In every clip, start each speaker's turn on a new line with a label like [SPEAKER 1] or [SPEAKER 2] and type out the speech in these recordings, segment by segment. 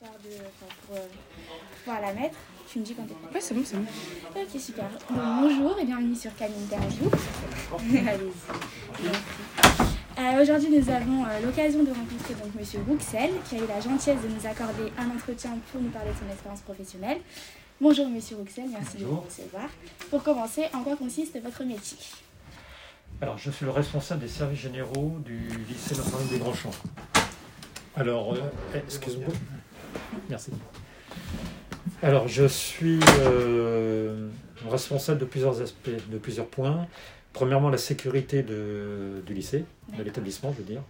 [SPEAKER 1] histoire de, enfin, pour euh, pouvoir la mettre. Tu me dis quand t'es prêt
[SPEAKER 2] Ouais, c'est bon, c'est bon.
[SPEAKER 1] Ok, super. Donc, bonjour et bienvenue sur Interview. Allez-y. Merci. Euh, Aujourd'hui, nous avons euh, l'occasion de rencontrer donc Monsieur Rouxel, qui a eu la gentillesse de nous accorder un entretien pour nous parler de son expérience professionnelle. Bonjour Monsieur Rouxel, merci de nous recevoir. Pour commencer, en quoi consiste votre métier?
[SPEAKER 3] Alors, je suis le responsable des services généraux du lycée Notre-Dame des Grands Champs. Alors, euh, excuse-moi. Merci. Alors, je suis euh, responsable de plusieurs aspects, de plusieurs points. Premièrement, la sécurité de- du lycée, de l'établissement, je veux dire.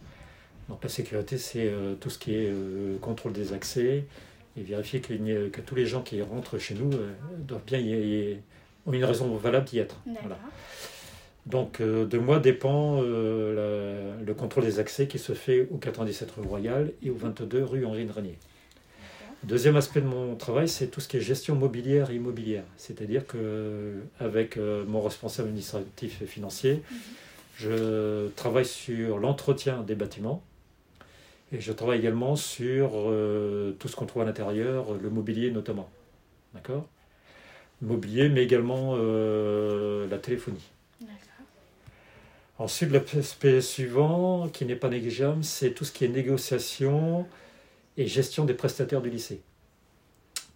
[SPEAKER 3] Donc, la sécurité, c'est euh, tout ce qui est euh, contrôle des accès et vérifier que tous les gens qui rentrent chez nous doivent bien y, y- ont une raison valable d'y être. Voilà. Donc de moi dépend la- le contrôle des accès qui se fait au 97 rue Royale et au 22 rue Henri de Régnier. Deuxième aspect de mon travail, c'est tout ce qui est gestion mobilière et immobilière. C'est-à-dire que avec euh, mon responsable administratif et financier, je travaille sur l'entretien des bâtiments et je travaille également sur euh, tout ce qu'on trouve à l'intérieur, le mobilier notamment. D'accord? Mobilier, mais également euh, la téléphonie. Ensuite, l'aspect suivant, qui n'est pas négligeable, c'est tout ce qui est négociation et gestion des prestataires du lycée.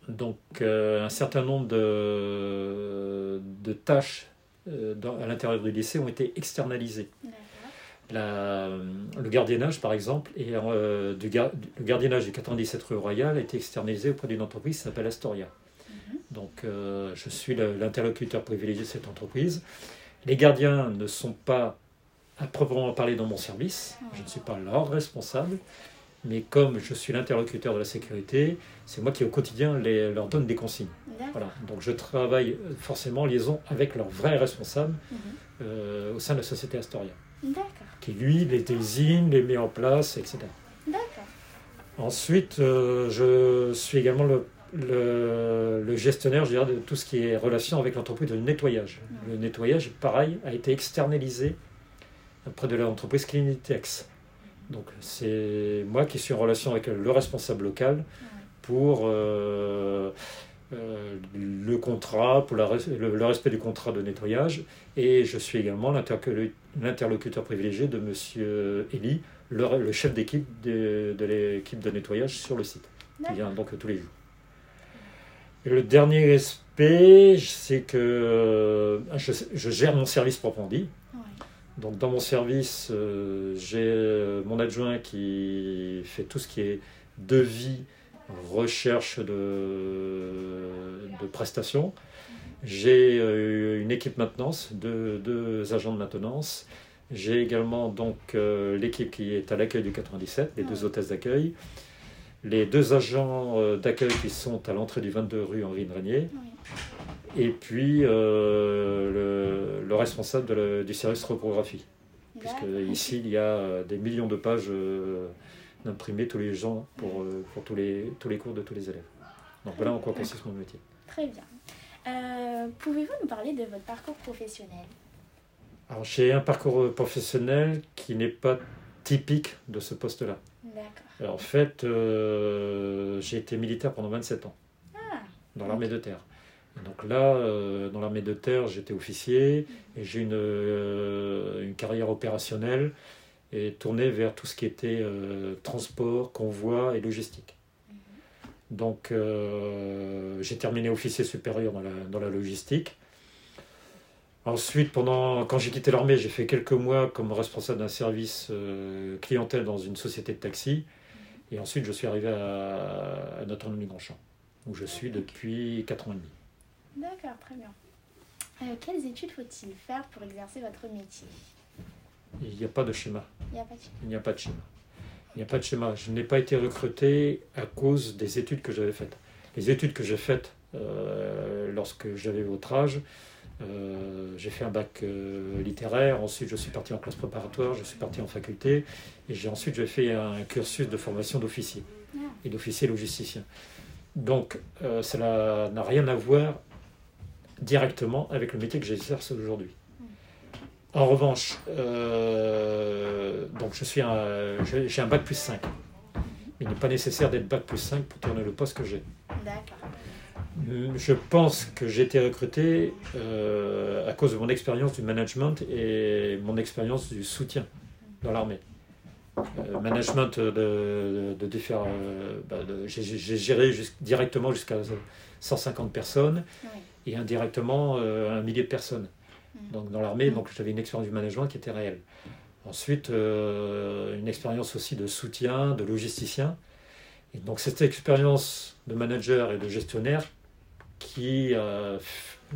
[SPEAKER 3] Donc, euh, un certain nombre de, de tâches euh, dans- à l'intérieur du lycée ont été externalisées. La- le gardiennage, par exemple, et euh, du gar- le gardiennage du 97 rue Royale a été externalisé auprès d'une entreprise qui s'appelle Astoria.
[SPEAKER 1] Mhm.
[SPEAKER 3] Donc, je suis l'interlocuteur privilégié de cette entreprise. Les gardiens ne sont pas à proprement parler dans mon service. Je ne suis pas leur responsable. Mais comme je suis l'interlocuteur de la sécurité, c'est moi qui au quotidien les- leur donne des consignes. Voilà. Donc je travaille euh, forcément en liaison avec leur vrai responsable
[SPEAKER 1] Mhm.
[SPEAKER 3] euh, au sein de la société Astoria, qui lui les désigne, les met en place, etc. Ensuite, euh, je suis également le, le- le gestionnaire je dirais, de tout ce qui est relation avec l'entreprise de nettoyage. Le nettoyage, pareil, a été externalisé auprès de l'entreprise Clinitex. Donc c'est moi qui suis en relation avec le responsable local pour euh, euh, le contrat, pour la le, le respect du contrat de nettoyage. Et je suis également l'interlocu- l'interlocuteur privilégié de M. Elie, le, le chef d'équipe de, de l'équipe de nettoyage sur le site, qui vient donc tous les jours. Et le dernier aspect, c'est que euh, je, je gère mon service proprement dit.
[SPEAKER 1] Ouais.
[SPEAKER 3] Donc dans mon service, euh, j'ai euh, mon adjoint qui fait tout ce qui est devis, recherche de, de prestations. J'ai euh, une équipe maintenance, deux, deux agents de maintenance. J'ai également donc euh, l'équipe qui est à l'accueil du 97, les deux hôtesses d'accueil. Les deux agents d'accueil qui sont à l'entrée du 22 rue Henri de Régnier. Et puis euh, le, le responsable de du service reprographie. Puisque ici, il y a euh, des millions de pages euh, d'imprimés tous les gens pour, euh, pour tous, les, tous les cours de tous les élèves. Donc voilà en quoi consiste mon métier.
[SPEAKER 1] Très bien. Euh, Pouvez-vous nous parler de votre parcours professionnel?
[SPEAKER 3] Alors j'ai un parcours professionnel qui n'est pas typique de ce poste-là.
[SPEAKER 1] D'accord.
[SPEAKER 3] En fait, euh, j'ai été militaire pendant 27 ans
[SPEAKER 1] Ah,
[SPEAKER 3] dans l'armée de terre. Donc là, euh, dans l'armée de terre, j'étais officier et j'ai une, euh, une carrière opérationnelle et tournée vers tout ce qui était euh, transport, convoi et logistique. Donc euh, j'ai terminé officier supérieur dans la, dans la logistique. Ensuite, pendant, quand j'ai quitté l'armée, j'ai fait quelques mois comme responsable d'un service clientèle dans une société de taxi. Et ensuite, je suis arrivé à, à Notre-Dame-du-Grand-Champ, où je suis depuis 4 ans et demi.
[SPEAKER 1] D'accord, très bien. Euh, quelles études faut-il faire pour exercer votre métier?
[SPEAKER 3] Il n'y a pas de schéma.
[SPEAKER 1] Il n'y a pas de
[SPEAKER 3] Il n'y a pas de schéma. Il n'y a pas de schéma. Je n'ai pas été recruté à cause des études que j'avais faites. Les études que j'ai faites euh, lorsque j'avais votre âge, euh, j'ai fait un bac euh, littéraire, ensuite je suis parti en classe préparatoire, je suis parti en faculté, et j'ai ensuite j'ai fait un cursus de formation d'officier
[SPEAKER 1] Ah.
[SPEAKER 3] et d'officier logisticien. Donc euh, cela n'a rien à voir directement avec le métier que j'exerce aujourd'hui. En revanche, euh, donc je suis un- j'ai j'ai un bac plus 5. il n'est pas nécessaire d'être bac plus 5 pour tourner le poste que j'ai.
[SPEAKER 1] D'accord.
[SPEAKER 3] Je pense que j'ai été recruté euh, à cause de mon expérience du management et mon expérience du soutien dans l'armée. Euh, management de, de, différents. Euh, bah, j'ai géré directement jusqu'à 150 personnes et indirectement un millier de personnes mm. donc, dans l'armée. Donc j'avais une expérience du management qui était réelle. Ensuite, une expérience aussi de soutien, de logisticien. Et donc cette expérience de manager et de gestionnaire qui, euh,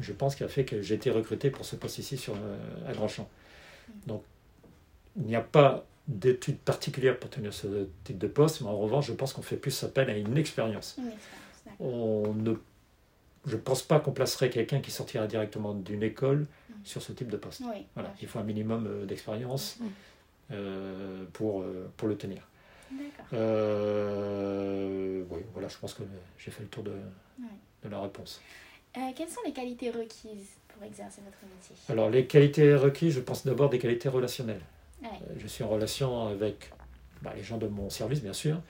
[SPEAKER 3] je pense, qui a fait que j'ai été recruté pour ce poste ici sur, euh, à Grandchamp. Donc, il n'y a pas d'études particulières pour tenir ce type de poste, mais en revanche, je pense qu'on fait plus appel à une expérience. On ne, je ne pense pas qu'on placerait quelqu'un qui sortira directement d'une école mm. sur ce type de poste. voilà. Il faut un minimum euh, d'expérience mm. pour, pour le tenir. Euh, oui, voilà, je pense que j'ai fait le tour de, de la réponse.
[SPEAKER 1] Euh, quelles sont les qualités requises pour exercer votre métier?
[SPEAKER 3] Alors, les qualités requises, je pense d'abord des qualités relationnelles. Euh, je suis en relation avec bah, les gens de mon service, bien sûr.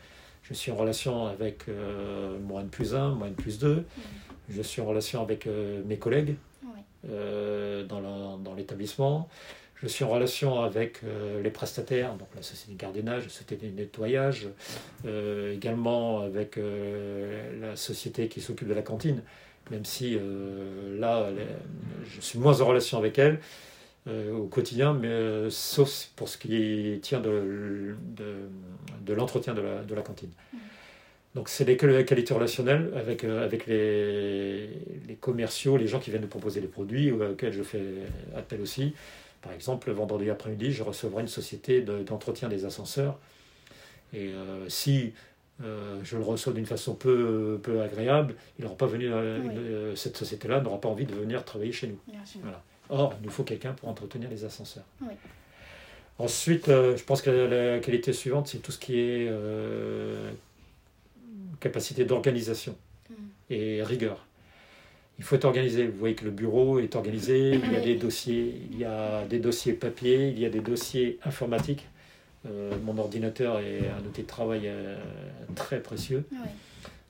[SPEAKER 3] Je suis en relation avec euh, mon N plus 1, mon N plus 2. Mm. Je suis en relation avec mes collègues dans l'établissement. Je suis en relation avec euh, les prestataires, donc la société de gardiennage, la société de nettoyage, euh, également avec euh, la société qui s'occupe de la cantine, même si là, je suis moins en relation avec elle au quotidien, mais sauf pour ce qui tient de, de, l'entretien de la, de la, cantine. Mmh. Donc c'est des qualités relationnelles avec, avec les, les, commerciaux, les gens qui viennent nous proposer les produits, auxquels je fais appel aussi. Par exemple, le vendredi après-midi, je recevrai une société d'entretien des ascenseurs. Et euh, si euh, je le reçois d'une façon peu, peu agréable, il n'aura pas venu, euh, cette société-là n'aura pas envie de venir travailler chez nous. Voilà. Or, il nous faut quelqu'un pour entretenir les ascenseurs. Ensuite, je pense que la, qualité suivante, c'est tout ce qui est capacité d'organisation mm. et rigueur il faut être organisé. Vous voyez que le bureau est organisé, il y a des dossiers, il y a des dossiers papier, il y a des dossiers informatiques. Euh, mon ordinateur est un outil de travail euh, très précieux.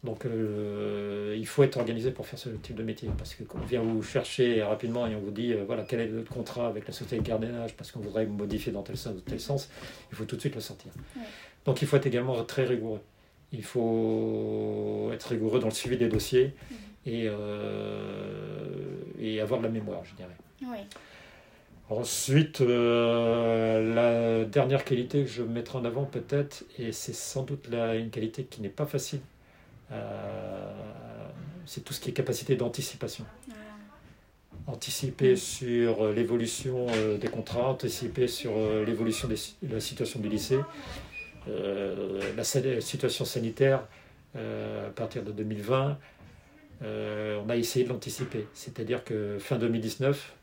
[SPEAKER 3] Donc euh, il faut être organisé pour faire ce type de métier. Parce que quand on vient vous chercher rapidement et on vous dit voilà quel est votre contrat avec la société de gardiennage parce qu'on voudrait modifier dans tel sens ou tel sens, il faut tout de suite le sortir. Donc il faut être également très rigoureux. Il faut être rigoureux dans le suivi des dossiers. Mhm et, euh, et avoir de la mémoire, je dirais. Ensuite, euh, la dernière qualité que je mettrai en avant peut-être, et c'est sans doute la, une qualité qui n'est pas facile, euh, c'est tout ce qui est capacité d'anticipation. Anticiper sur l'évolution des contrats, anticiper sur l'évolution de la situation du lycée, la situation sanitaire à partir de 2020, euh, on a essayé de l'anticiper. C'est-à-dire que fin 2019,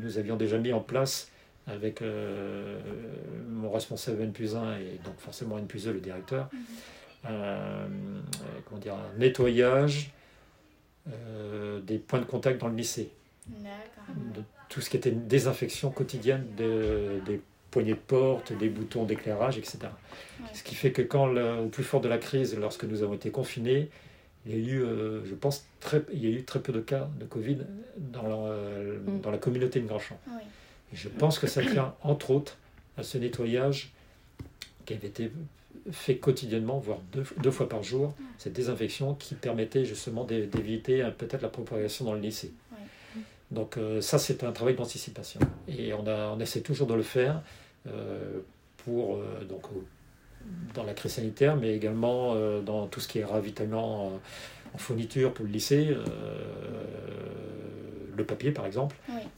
[SPEAKER 3] nous avions déjà mis en place avec euh, mon responsable N plus 1 et donc forcément N plus 2, le directeur, mhm. comment dire, un nettoyage euh, des points de contact dans le lycée. De tout ce qui était une désinfection quotidienne des poignées de porte, des boutons d'éclairage, etc. Ce qui fait que quand, au plus fort de la crise, lorsque nous avons été confinés, il y a eu, euh, je pense, très, il y a eu très peu de cas de Covid dans la, euh, mm. dans la communauté de Grandchamp. Et je pense que ça tient, entre autres, à ce nettoyage qui avait été fait quotidiennement, voire deux, deux fois par jour, cette désinfection qui permettait justement d'éviter peut-être la propagation dans le lycée. Donc euh, ça, c'est un travail d'anticipation. Et on, a, on essaie toujours de le faire pour donc, dans la crise sanitaire, mais également euh, dans tout ce qui est ravitaillement en fourniture pour le lycée, euh, le papier par exemple.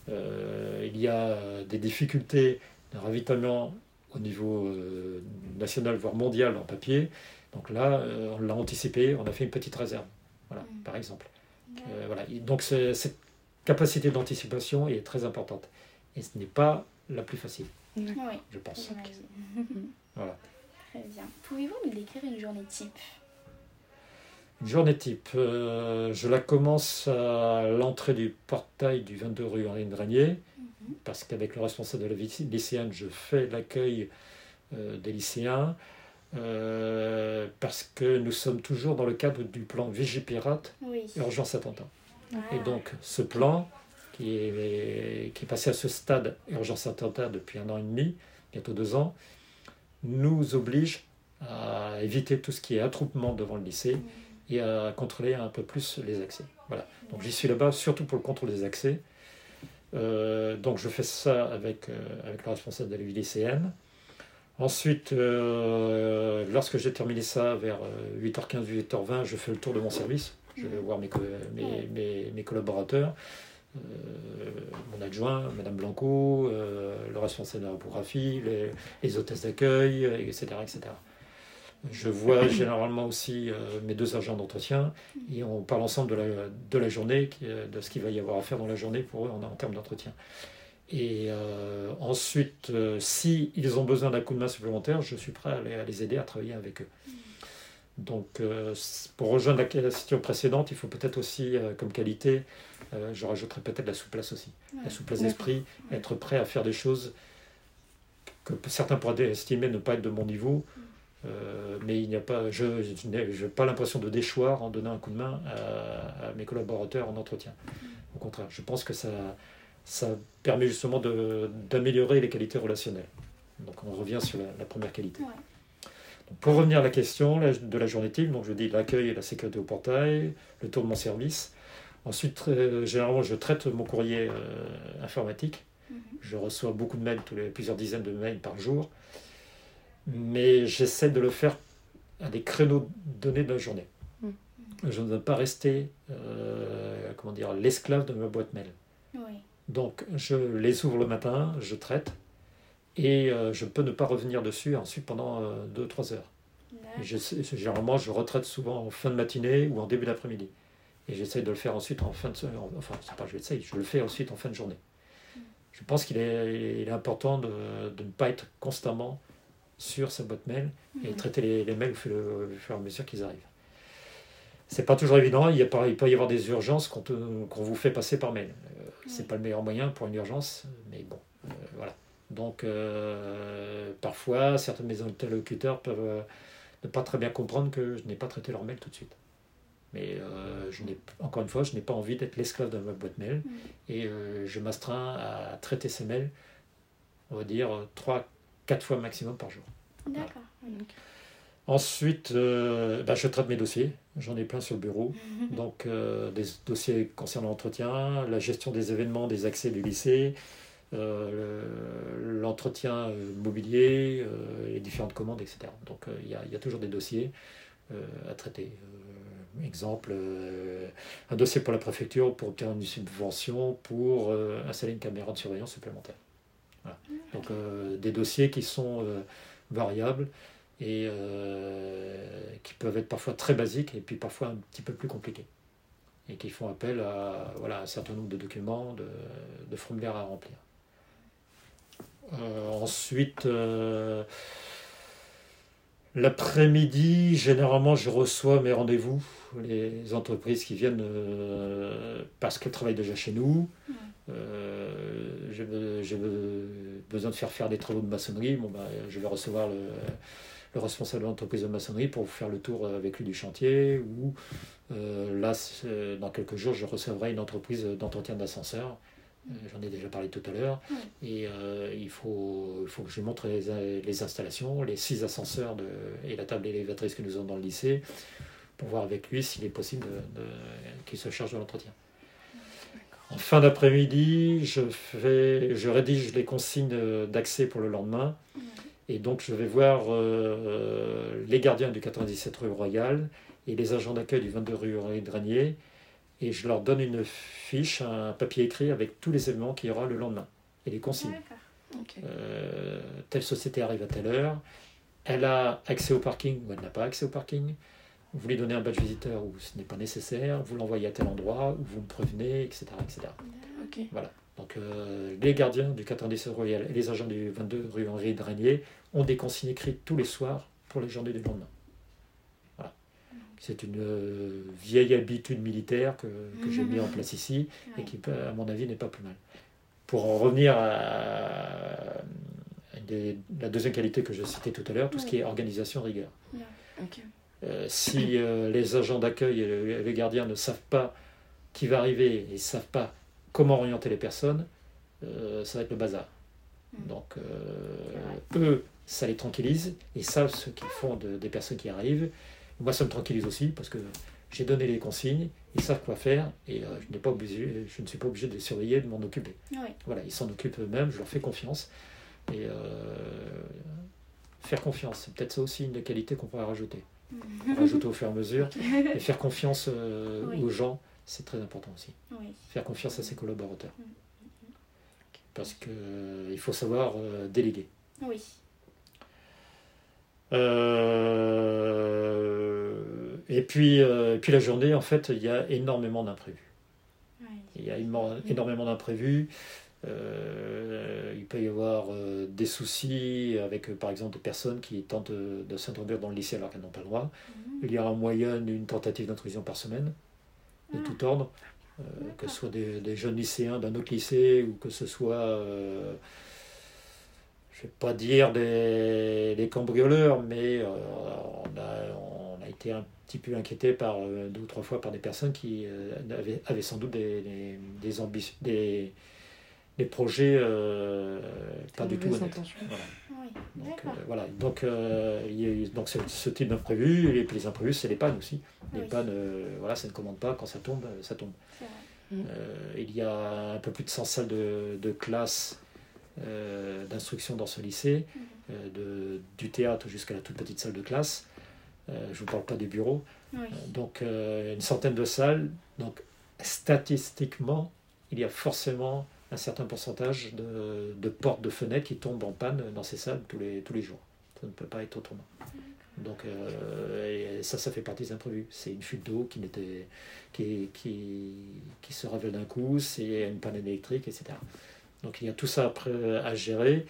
[SPEAKER 3] Euh, il y a des difficultés de ravitaillement au niveau national, voire mondial en papier. Donc là, on l'a anticipé, on a fait une petite réserve, voilà, mm. par exemple. voilà. Donc cette capacité d'anticipation est très importante. Et ce n'est pas la plus facile, je pense.
[SPEAKER 1] voilà. Très bien. Pouvez-vous nous décrire une journée type?
[SPEAKER 3] Une journée type, euh, je la commence à l'entrée du portail du 22 rue Henri Granier. Parce qu'avec le responsable de la lycéenne, je fais l'accueil euh, des lycéens. euh, parce que nous sommes toujours dans le cadre du plan Vigipirate,
[SPEAKER 1] Oui.
[SPEAKER 3] urgence attentat.
[SPEAKER 1] Ah.
[SPEAKER 3] Et donc ce plan, qui est, qui est passé à ce stade urgence attentat depuis un an et demi, bientôt deux ans, nous oblige à éviter tout ce qui est attroupement devant le lycée et à contrôler un peu plus les accès. Voilà. Donc j'y suis là-bas surtout pour le contrôle des accès. Euh, donc je fais ça avec, euh, avec le responsable de la vie lycéenne. Ensuite, euh, lorsque j'ai terminé ça vers euh, 8h15, 8h20, je fais le tour de mon service. Je vais voir mes, mes, mes- mes collaborateurs, euh, mon adjoint, Madame Blanco, euh, le responsable de la les, les hôtesses d'accueil, etc., etc. Je vois généralement aussi euh, mes deux agents d'entretien et on parle ensemble de la, de la journée, est- de ce qu'il va y avoir à faire dans la journée pour eux en, en termes d'entretien. Et euh, ensuite, euh, si ils ont besoin d'un coup de main supplémentaire, je suis prêt à les, à les aider à travailler avec eux. Donc, euh, pour rejoindre la question précédente, il faut peut-être aussi, euh, comme qualité, euh, je rajouterais peut-être la souplesse aussi. La souplesse d'esprit, être prêt à faire des choses que certains pourraient estimer ne pas être de mon niveau. Euh, mais il n'y a pas, je, je n'ai pas l'impression de déchoir en donnant un coup de main à, à mes collaborateurs en entretien. Au contraire, je pense que ça, ça permet justement de- d'améliorer les qualités relationnelles. Donc on revient sur la, la première qualité.
[SPEAKER 1] Ouais.
[SPEAKER 3] Donc, pour revenir à la question de la journée type, donc je dis l'accueil et la sécurité au portail, le tour de mon service. Ensuite, euh, généralement, je traite mon courrier euh, informatique.
[SPEAKER 1] Mhm.
[SPEAKER 3] Je reçois beaucoup de mails, tous les, plusieurs dizaines de mails par jour. Mais j'essaie de le faire à des créneaux donnés de la journée.
[SPEAKER 2] Mm.
[SPEAKER 3] Je ne veux pas rester euh, comment dire, l'esclave de ma boîte mail.
[SPEAKER 1] Oui.
[SPEAKER 3] Donc, je les ouvre le matin, je traite, et euh, je peux ne pas revenir dessus ensuite pendant 2-3 heures. Et je sais- généralement, je retraite souvent en fin de matinée ou en début d'après-midi. Et j'essaye de le faire ensuite en fin de en- Enfin, c'est pas j'essaye, je le fais ensuite en fin de journée. Je pense qu'il est, il est important de, de ne pas être constamment sur sa boîte mail et
[SPEAKER 1] Mhm.
[SPEAKER 3] traiter les, les mails au fur, au fur et à mesure qu'ils arrivent. C'est pas toujours évident, il, y a pas- il peut y avoir des urgences qu'on vous fait passer par mail. Euh, c'est
[SPEAKER 1] Ouais.
[SPEAKER 3] pas le meilleur moyen pour une urgence, mais bon, euh, voilà. Donc, euh, parfois, certains de mes interlocuteurs peuvent euh, ne pas très bien comprendre que je n'ai pas traité leur mail tout de suite. Mais euh, je n'ai, encore une fois, je n'ai pas envie d'être l'esclave de ma boîte mail et euh, je m'astreins à traiter ces mails, on va dire, 3-4 fois maximum par jour.
[SPEAKER 1] D'accord.
[SPEAKER 3] Ensuite, euh, bah, je traite mes dossiers. J'en ai plein sur le bureau. Donc, euh, des dossiers concernant l'entretien, la gestion des événements, des accès du lycée, euh, le- l'entretien mobilier, les différentes commandes, etc. Donc, il y, a, il y a toujours des dossiers à traiter. Exemple, un dossier pour la préfecture pour obtenir une subvention pour installer une caméra de surveillance supplémentaire. Donc, euh, des dossiers qui sont euh, variables et euh, qui peuvent être parfois très basiques et puis parfois un petit peu plus compliqués et qui font appel à voilà, un certain nombre de documents, de, formulaires à remplir. Ensuite, l'après-midi, généralement, je reçois mes rendez-vous, les entreprises qui viennent parce qu'elles travaillent déjà chez nous. Euh, j'ai be- j'ai be- besoin de faire faire des travaux de maçonnerie. Bon, bah, je vais recevoir le, le responsable de l'entreprise de maçonnerie pour faire le tour avec lui du chantier. Ou euh, là, dans quelques jours, je recevrai une entreprise d'entretien d'ascenseur. Euh, J'en ai déjà parlé tout à l'heure.
[SPEAKER 1] Ouais.
[SPEAKER 3] Et euh, il, faut, il faut que je lui montre les, les installations, les six ascenseurs de, et la table élévatrice que nous avons dans le lycée, pour voir avec lui s'il est possible qu'il se charge de l'entretien. En fin d'après-midi, je, fais, je rédige les consignes d'accès pour le lendemain. Et donc, je vais voir euh, les gardiens du 97 rue Royale et les agents d'accueil du 22 rue Granier. Et je leur donne une fiche, un papier écrit avec tous les événements qu'il y aura le lendemain et les consignes. Euh, telle société arrive à telle heure, elle a accès au parking ou elle n'a pas accès au parking, vous lui donnez un badge visiteur ou ce n'est pas nécessaire, vous l'envoyez à tel endroit, ou vous me prévenez, etc. etc.
[SPEAKER 2] Ok.
[SPEAKER 3] Donc euh, les gardiens du 97 Royal et les agents du 22 rue Henri Dranier ont des consignes écrites tous les soirs pour les journées du lendemain. Voilà. C'est une euh, vieille habitude militaire que, que j'ai mis en place ici et qui, à mon avis, n'est pas plus mal. Pour en revenir à, la deuxième qualité que je citais tout à l'heure, tout ce qui est organisation rigueur. Si euh, les agents d'accueil et les gardiens ne savent pas qui va arriver et ne savent pas comment orienter les personnes, euh, ça va être le bazar. Mm. Donc, eux, ça les tranquillise, ils savent ce qu'ils font des personnes qui arrivent. Moi, ça me tranquillise aussi parce que j'ai donné les consignes, ils savent quoi faire et je, n'ai pas obligé, je ne suis pas obligé de les surveiller, de m'en occuper. Voilà, ils s'en occupent eux-mêmes, je leur fais confiance. Et faire confiance, c'est peut-être ça aussi une des qualités qu'on pourrait rajouter. rajouter au fur et à mesure. Et faire confiance euh, aux gens, c'est très important aussi. Faire confiance à ses collaborateurs. Mm, mm, mm. Parce qu'il euh, il faut savoir euh, déléguer. Oui. et puis, puis la journée, en fait, il y a énormément d'imprévus. Il y a énormément d'imprévus. Euh, il peut y avoir euh, des soucis avec, euh, par exemple, des personnes qui tentent de, s'introduire dans le lycée alors qu'elles n'ont pas le droit. Mhm. Il y a en moyenne une tentative d'intrusion par semaine, de ah. tout ordre, que ce soit des, jeunes lycéens d'un autre lycée ou que ce soit, je ne vais pas dire des, cambrioleurs, mais on a, été un petit peu inquiété par deux ou trois fois par des personnes qui avaient, sans doute des, des, des ambitions. Des, les projets euh, pas du tout honnêtes. Donc, euh, voilà. Donc, euh, il y a, donc ce type d'imprévu, et les imprévus, c'est les pannes aussi. Les pannes, voilà, ça ne commande pas, quand ça tombe, ça tombe. Mm. il y a un peu plus de 100 salles de, de classe d'instruction dans ce lycée, mm. de, du théâtre jusqu'à la toute petite salle de classe. je ne vous parle pas des bureaux. donc, une centaine de salles. Donc, statistiquement, il y a forcément un certain pourcentage de, portes, de fenêtres qui tombent en panne dans ces salles tous les, jours. Ça ne peut pas être autrement. Donc euh, ça, ça fait partie des imprévus. C'est une fuite d'eau qui, se révèle d'un coup, c'est une panne électrique, etc. Donc il y a tout ça à gérer.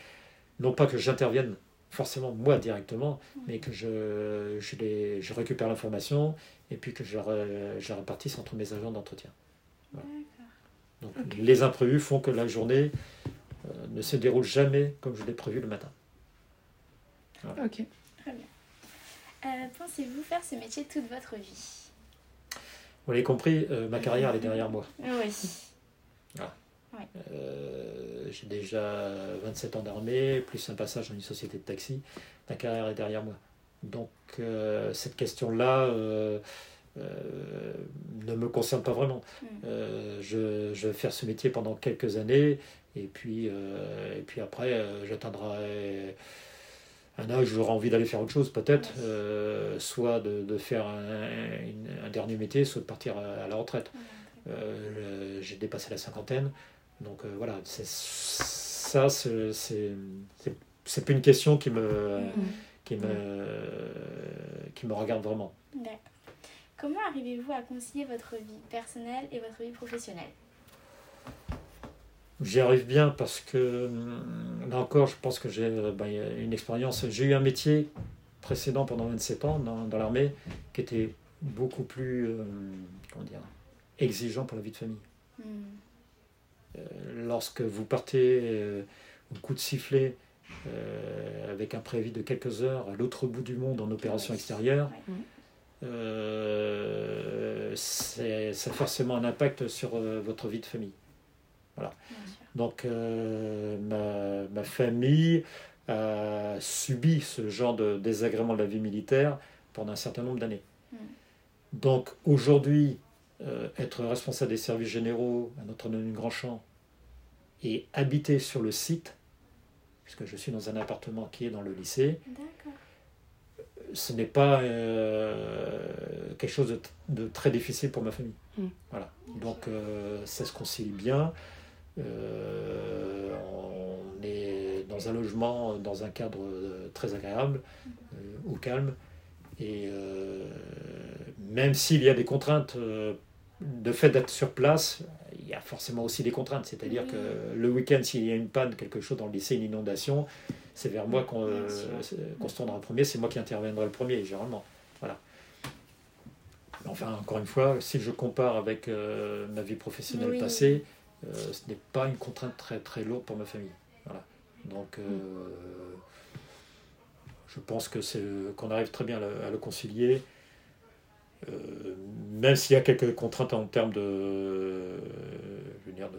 [SPEAKER 3] Non pas que j'intervienne forcément moi directement, mais que je, récupère l'information et puis que je, je la répartisse entre mes agents d'entretien. Les imprévus font que la journée euh, ne se déroule jamais comme je l'ai prévu le matin.
[SPEAKER 1] Ok. Très bien. Euh, pensez-vous faire ce métier toute votre vie?
[SPEAKER 3] Vous l'avez compris, euh, ma carrière elle est derrière moi.
[SPEAKER 1] Oui.
[SPEAKER 3] J'ai déjà 27 ans d'armée, plus un passage dans une société de taxi. Ma carrière est derrière moi. Donc cette question-là euh, ne me concerne pas vraiment. Mm. Euh, je, vais faire ce métier pendant quelques années et puis, euh, et puis après j'atteindrai un âge où j'aurai envie d'aller faire autre chose peut-être, soit de, faire un, dernier métier, soit de partir à, la retraite. J'ai dépassé la cinquantaine, donc voilà, ça c'est plus une question qui me, mm. qui me, qui me regarde vraiment.
[SPEAKER 1] Comment arrivez-vous à concilier votre vie personnelle et votre vie professionnelle?
[SPEAKER 3] J'y arrive bien parce que, hum, là encore, je pense que j'ai ben, une expérience. J'ai eu un métier précédent pendant 27 ans dans, l'armée qui était beaucoup plus euh, comment dire, exigeant pour la vie de famille. Hmm. Euh, lorsque vous partez euh, au coup de sifflet avec un préavis de quelques heures à l'autre bout du monde en opération extérieure, euh, ça a forcément un impact sur euh, votre vie de famille. Voilà. Donc euh, ma, ma, famille a subi ce genre de désagrément de la vie militaire pendant un certain nombre d'années. Hmm. Donc aujourd'hui, être responsable des services généraux à Notre-Dame du Grand Champ et habiter sur le site, puisque je suis dans un appartement qui est dans le lycée, ce n'est pas euh, quelque chose de, très difficile pour ma famille. Mm. Voilà. Donc euh, ça se concilie bien. Euh, on est dans un logement, dans un cadre très agréable, au calme. Et même s'il y a des contraintes de fait d'être sur place, il y a forcément aussi des contraintes. C'est-à-dire que le week-end, s'il y a une panne, quelque chose dans le lycée, une inondation, c'est vers moi qu'on euh, se tournera en premier, c'est moi qui interviendrai le premier, généralement. Voilà. Enfin, encore une fois, si je compare avec euh, ma vie professionnelle passée, euh, ce n'est pas une contrainte très très lourde pour ma famille. Voilà. Donc, je pense que c'est qu'on arrive très bien à le, concilier. même s'il y a quelques contraintes en termes de, je veux dire, de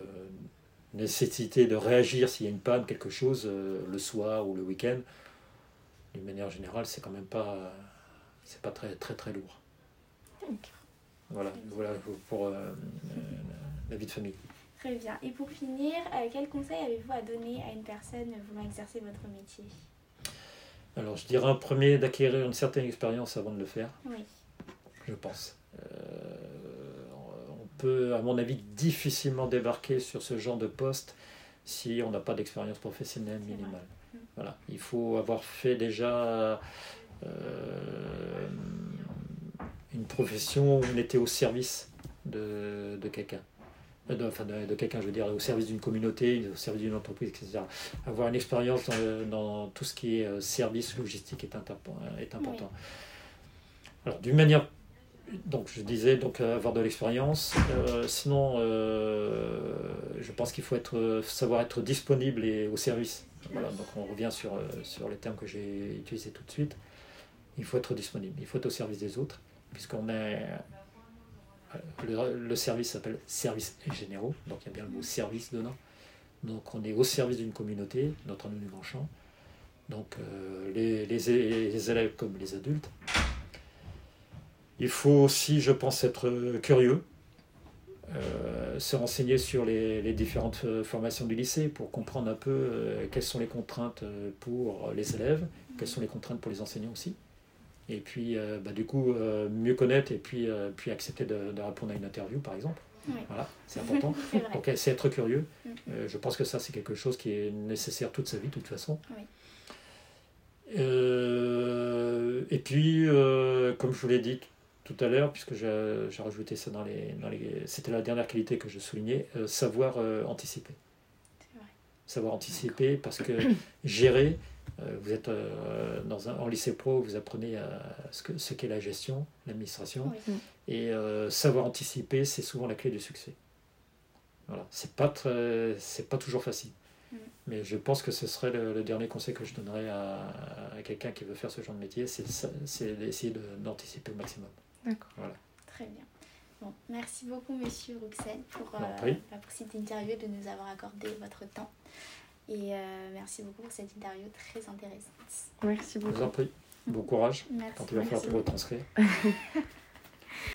[SPEAKER 3] nécessité de réagir s'il y a une panne, quelque chose, le soir ou le week-end, d'une manière générale, c'est quand même pas, c'est pas très très très lourd. Voilà, voilà pour euh, la vie de famille.
[SPEAKER 1] Très bien. Et pour finir, euh, quel conseil avez-vous à donner à une personne voulant exercer votre métier?
[SPEAKER 3] Alors, je dirais un premier d'acquérir une certaine expérience avant de le faire.
[SPEAKER 1] Oui.
[SPEAKER 3] Je pense. Euh, peut, à mon avis, difficilement débarquer sur ce genre de poste si on n'a pas d'expérience professionnelle minimale. Mm. Voilà. Il faut avoir fait déjà une profession où on était au service de, de quelqu'un. Euh, de, enfin, de, quelqu'un, je veux dire, au service d'une communauté, au service d'une entreprise, etc. Avoir une expérience dans, dans, tout ce qui est euh, service logistique est, est important. Alors, d'une manière donc je disais donc euh, avoir de l'expérience. sinon, je pense qu'il faut être, savoir être disponible et au service. Voilà, donc on revient sur, sur les termes que j'ai utilisés tout de suite. Il faut être disponible, il faut être au service des autres puisqu'on est. Le, service s'appelle service généraux, donc il y a bien le mot service dedans. Donc on est au service d'une communauté, notre du champ. Donc euh, les, les, élèves comme les adultes. Il faut aussi, je pense, être curieux, euh, se renseigner sur les, les, différentes euh, formations du lycée pour comprendre un peu quelles sont les contraintes pour les élèves, quelles sont les contraintes pour les enseignants aussi et puis euh, bah, du coup euh, mieux connaître et puis, euh, puis accepter de, répondre à une interview par exemple. Voilà, c'est important. Donc c'est être curieux. Mm. je pense que ça c'est quelque chose qui est nécessaire toute sa vie de toute façon. et puis, comme je vous l'ai dit tout à l'heure, puisque j'ai rajouté ça dans les, dans les c'était la dernière qualité que je soulignais, savoir anticiper. Savoir anticiper parce que gérer, euh, vous êtes euh, dans un, en lycée pro, vous apprenez à ce qu'est ce qu'est la gestion, l'administration. Et euh, savoir anticiper, c'est souvent la clé du succès. Voilà. C'est pas, c'est pas toujours facile. Mm. Mais je pense que ce serait le, dernier conseil que je donnerais à, quelqu'un qui veut faire ce genre de métier, c'est d'essayer d'anticiper au maximum.
[SPEAKER 1] D'accord. Voilà. Très bien. Bon, merci beaucoup, monsieur Rouxel, pour, pour cette interview et de nous avoir accordé votre temps. Et euh, merci beaucoup pour cette interview très intéressante.
[SPEAKER 2] Merci beaucoup.
[SPEAKER 3] Je vous en prie. Bon courage
[SPEAKER 1] merci,
[SPEAKER 3] quand tu vas faire te retranscrire.